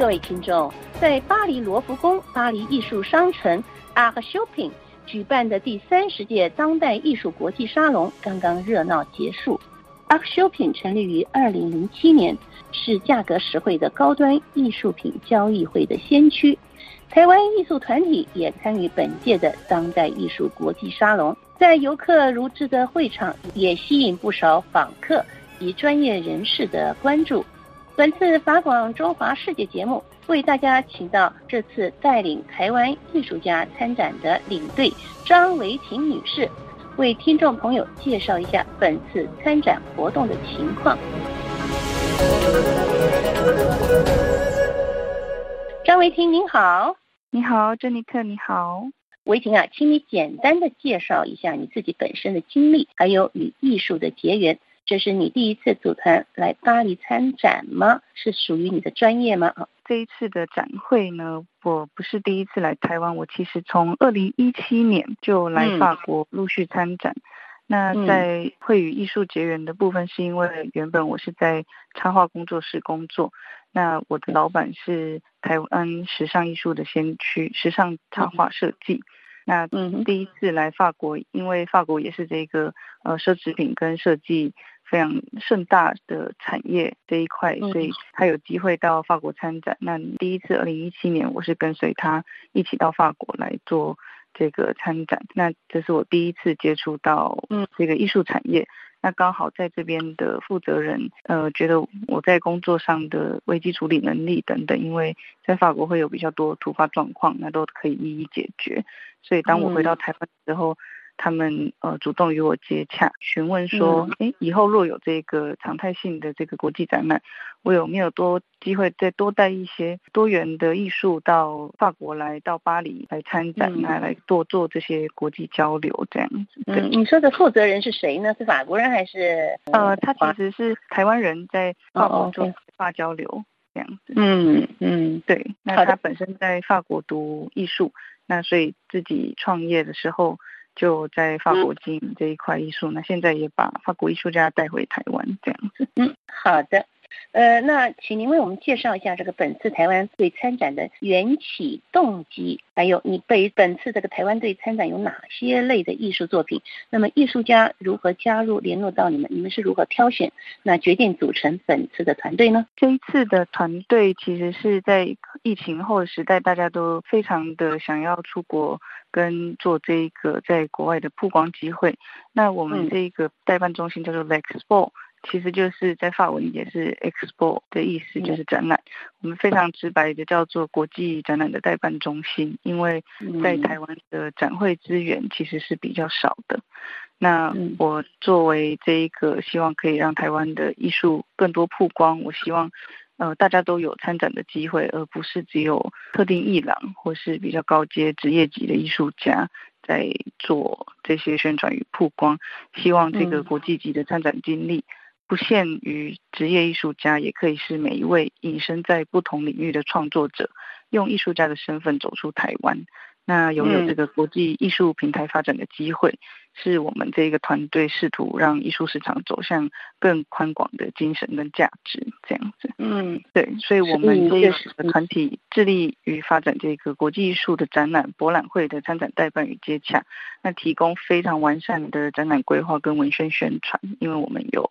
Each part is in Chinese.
各位听众，在巴黎罗浮宫巴黎艺术商城 Art Shopping 举办的第三十届当代艺术国际沙龙刚刚热闹结束。Art Shopping 成立于二零零七年，是价格实惠的高端艺术品交易会的先驱。台湾艺术团体也参与本届的当代艺术国际沙龙，在游客如织的会场，也吸引不少访客及专业人士的关注。本次法广中华世界节目为大家请到这次带领台湾艺术家参展的领队张维婷女士，为听众朋友介绍一下本次参展活动的情况。张维婷您好，你好，珍妮特你好，维婷啊，请你简单的介绍一下你自己本身的经历，还有与艺术的结缘。这是你第一次组团来巴黎参展吗？是属于你的专业吗？啊，这一次的展会呢，我不是第一次来台湾，我其实从二零一七年就来法国陆续参展。那在会与艺术结缘的部分，是因为原本我是在插画工作室工作，那我的老板是台湾时尚艺术的先驱，时尚插画设计。那第一次来法国，因为法国也是这个呃奢侈品跟设计。非常盛大的产业这一块，所以他有机会到法国参展。那第一次，二零一七年，我是跟随他一起到法国来做这个参展。那这是我第一次接触到这个艺术产业。那刚好在这边的负责人，呃，觉得我在工作上的危机处理能力等等，因为在法国会有比较多突发状况，那都可以一一解决。所以当我回到台湾之后，他们呃主动与我接洽，询问说，哎，以后若有这个常态性的这个国际展览，我有没有多机会再多带一些多元的艺术到法国来，到巴黎来参展，来来多做这些国际交流这样子。嗯，你说的负责人是谁呢？是法国人还是？呃，他其实是台湾人在法国做法交流这样子。嗯嗯，对。那他本身在法国读艺术，那所以自己创业的时候。就在法国经营这一块艺术，那现在也把法国艺术家带回台湾这样子。嗯，好的。呃，那请您为我们介绍一下这个本次台湾队参展的缘起动机，还有你被本次这个台湾队参展有哪些类的艺术作品？那么艺术家如何加入联络到你们？你们是如何挑选？那决定组成本次的团队呢？这一次的团队其实是在疫情后的时代，大家都非常的想要出国跟做这个在国外的曝光机会。那我们这一个代办中心叫做 Lexpo。其实就是在法文也是 expo 的意思，就是展览。我们非常直白的叫做国际展览的代办中心，因为在台湾的展会资源其实是比较少的。那我作为这一个希望可以让台湾的艺术更多曝光，我希望呃大家都有参展的机会，而不是只有特定艺廊或是比较高阶职业级的艺术家在做这些宣传与曝光。希望这个国际级的参展经历。不限于职业艺术家，也可以是每一位隐身在不同领域的创作者，用艺术家的身份走出台湾。那拥有这个国际艺术平台发展的机会，是我们这个团队试图让艺术市场走向更宽广的精神跟价值这样子。嗯，对，所以我们这个团体致力于发展这个国际艺术的展览、博览会的参展代办与接洽，那提供非常完善的展览规划跟文宣宣传，因为我们有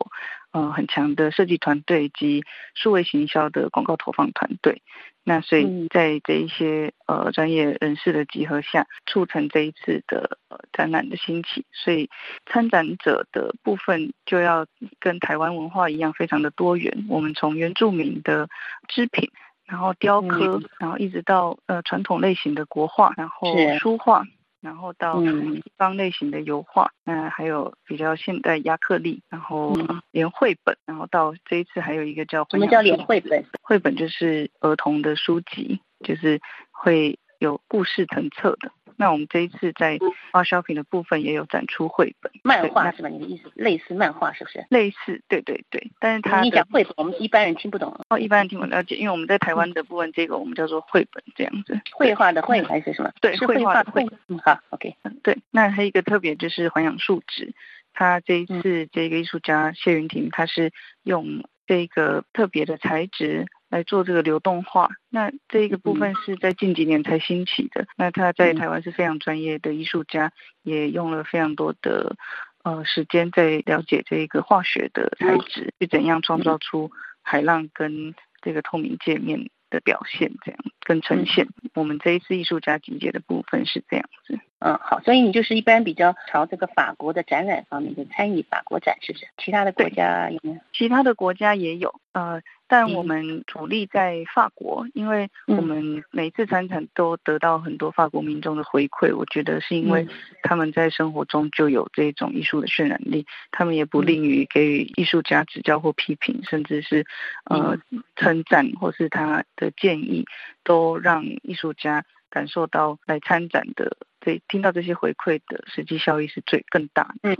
呃很强的设计团队及数位行销的广告投放团队。那所以在这一些呃专业人士的集合下，促成这一次的呃展览的兴起。所以参展者的部分就要跟台湾文化一样，非常的多元。我们从原住民的织品，然后雕刻，然后一直到呃传统类型的国画，然后书画。然后到西方类型的油画，那还有比较现代亚克力，然后连绘本，然后到这一次还有一个叫什么叫连绘本？绘本就是儿童的书籍，就是会有故事成册的。那我们这一次在画 shopping 的部分也有展出绘本，漫画是吧？你的意思类似漫画是不是？类似，对对对。但是它你讲绘本，我们一般人听不懂。哦，一般人听不了解，因为我们在台湾的部分，这个我们叫做绘本这样子。绘画的绘还是什么？对，绘画的绘。嗯，好，OK。对，那还有一个特别就是环氧树脂，他这一次这个艺术家谢云婷，他是用这个特别的材质来做这个流动化。那这一个部分是在近几年才兴起的。那他在台湾是非常专业的艺术家，也用了非常多的呃时间在了解这个化学的材质，去怎样创造出海浪跟这个透明界面的表现，这样跟呈现。我们这一次艺术家集结的部分是这样子。嗯，好，所以你就是一般比较朝这个法国的展览方面就参与法国展，是不是？其他的国家有没有？其他的国家也有，呃，但我们主力在法国，因为我们每次参展都得到很多法国民众的回馈，我觉得是因为他们在生活中就有这种艺术的渲染力，他们也不吝于给予艺术家指教或批评，甚至是呃称赞或是他的建议，都让艺术家感受到来参展的。对，听到这些回馈的实际效益是最更大的。嗯，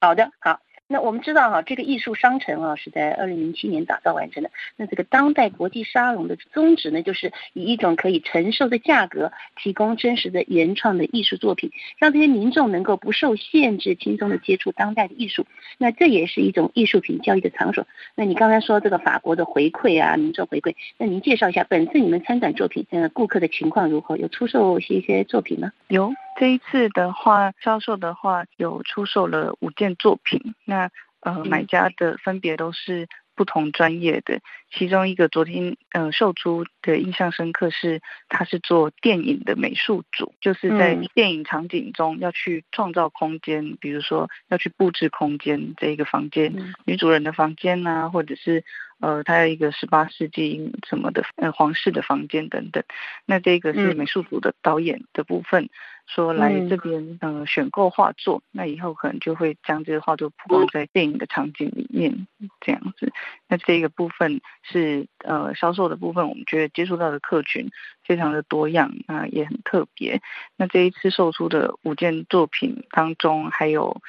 好的，好。那我们知道哈，这个艺术商城啊是在二零零七年打造完成的。那这个当代国际沙龙的宗旨呢，就是以一种可以承受的价格，提供真实的原创的艺术作品，让这些民众能够不受限制，轻松的接触当代的艺术。那这也是一种艺术品交易的场所。那你刚才说这个法国的回馈啊，民众回馈，那您介绍一下本次你们参展作品，呃，顾客的情况如何？有出售一些作品吗？有。这一次的话，销售的话有出售了五件作品，那呃买家的分别都是不同专业的，其中一个昨天呃售出的印象深刻是，他是做电影的美术组，就是在电影场景中要去创造空间，比如说要去布置空间这一个房间，女主人的房间啊，或者是。呃，它有一个十八世纪什么的，呃，皇室的房间等等。那这个是美术组的导演的部分，说来这边呃选购画作，那以后可能就会将这个画作曝光在电影的场景里面这样子。那这个部分是呃销售的部分，我们觉得接触到的客群非常的多样啊，也很特别。那这一次售出的五件作品当中，还有。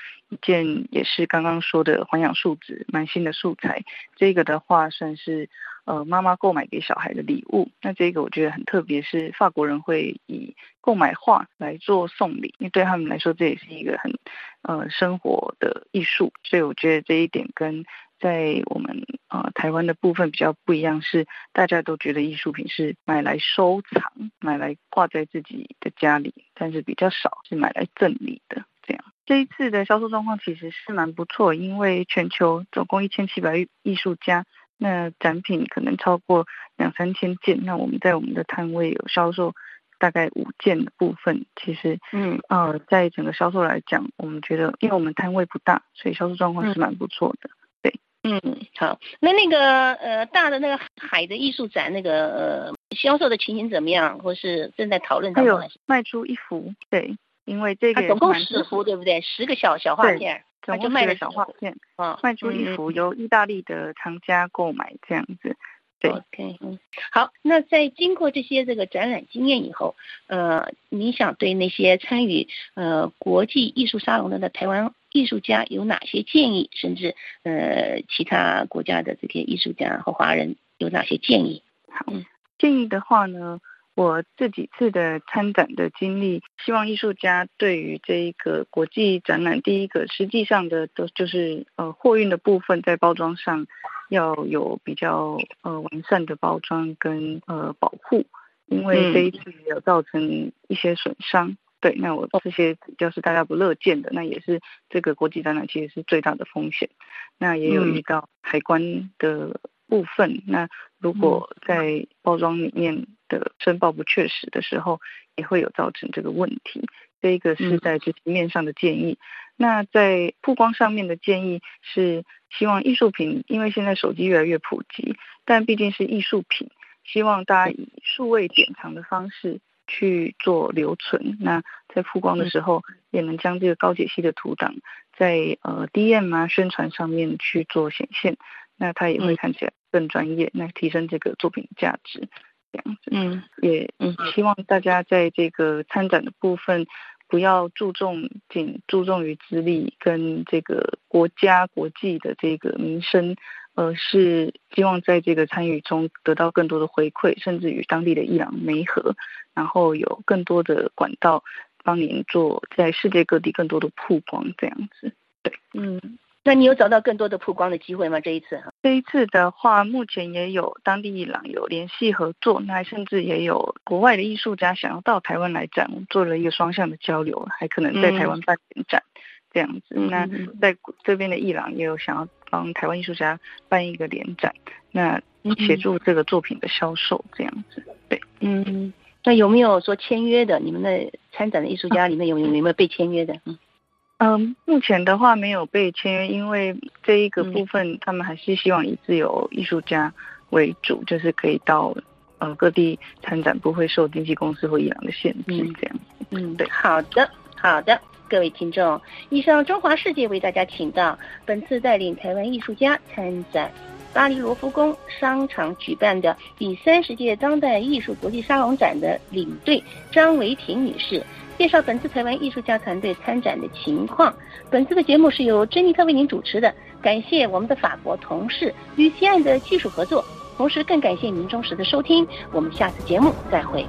件也是刚刚说的环氧树脂，蛮新的素材。这个的话算是呃妈妈购买给小孩的礼物。那这个我觉得很特别，是法国人会以购买画来做送礼，因为对他们来说这也是一个很呃生活的艺术。所以我觉得这一点跟在我们呃台湾的部分比较不一样，是大家都觉得艺术品是买来收藏、买来挂在自己的家里，但是比较少是买来赠礼的这样。这一次的销售状况其实是蛮不错，因为全球总共一千七百艺术家，那展品可能超过两三千件。那我们在我们的摊位有销售大概五件的部分，其实嗯呃，在整个销售来讲，我们觉得因为我们摊位不大，所以销售状况是蛮不错的。对，嗯，好，那那个呃大的那个海的艺术展，那个呃销售的情形怎么样，或是正在讨论当中？卖出一幅，对。因为这个总共十幅，对不对？十个小小画片，总共卖了小画片，啊，卖出一幅由意大利的藏家购买这样子。对，OK，嗯，好，那在经过这些这个展览经验以后，呃，你想对那些参与呃国际艺术沙龙的台湾艺术家有哪些建议？甚至呃其他国家的这些艺术家和华人有哪些建议？好，建议的话呢？我这几次的参展的经历，希望艺术家对于这一个国际展览，第一个实际上的都就是呃货运的部分，在包装上要有比较呃完善的包装跟呃保护，因为这一次有造成一些损伤。对，那我这些比较是大家不乐见的，那也是这个国际展览其实是最大的风险。那也有遇到海关的部分，那如果在包装里面。的申报不确实的时候，也会有造成这个问题。这一个是在执行面上的建议。那在曝光上面的建议是，希望艺术品，因为现在手机越来越普及，但毕竟是艺术品，希望大家以数位典藏的方式去做留存。那在曝光的时候，也能将这个高解析的图档在呃 DM 啊宣传上面去做显现，那它也会看起来更专业，那提升这个作品的价值。这样子，嗯，也嗯，希望大家在这个参展的部分，不要注重仅注重于资历跟这个国家国际的这个名声，而是希望在这个参与中得到更多的回馈，甚至与当地的伊朗媒合，然后有更多的管道帮您做在世界各地更多的曝光，这样子，对，嗯。那你有找到更多的曝光的机会吗？这一次？这一次的话，目前也有当地伊朗有联系合作，那甚至也有国外的艺术家想要到台湾来展，做了一个双向的交流，还可能在台湾办展这样子。那在这边的伊朗也有想要帮台湾艺术家办一个联展，那协助这个作品的销售这样子。对，嗯，那有没有说签约的？你们的参展的艺术家里面有有没有被签约的？嗯。嗯，目前的话没有被签约，因为这一个部分他们还是希望以自由艺术家为主，就是可以到呃各地参展，不会受经纪公司或伊朗的限制这样。嗯，对，好的，好的，各位听众，以上中华世界为大家请到本次带领台湾艺术家参展巴黎罗浮宫商场举办的第三十届当代艺术国际沙龙展的领队张维婷女士。介绍本次台湾艺术家团队参展的情况。本次的节目是由珍妮特为您主持的，感谢我们的法国同事与西岸的技术合作，同时更感谢您忠实的收听。我们下次节目再会。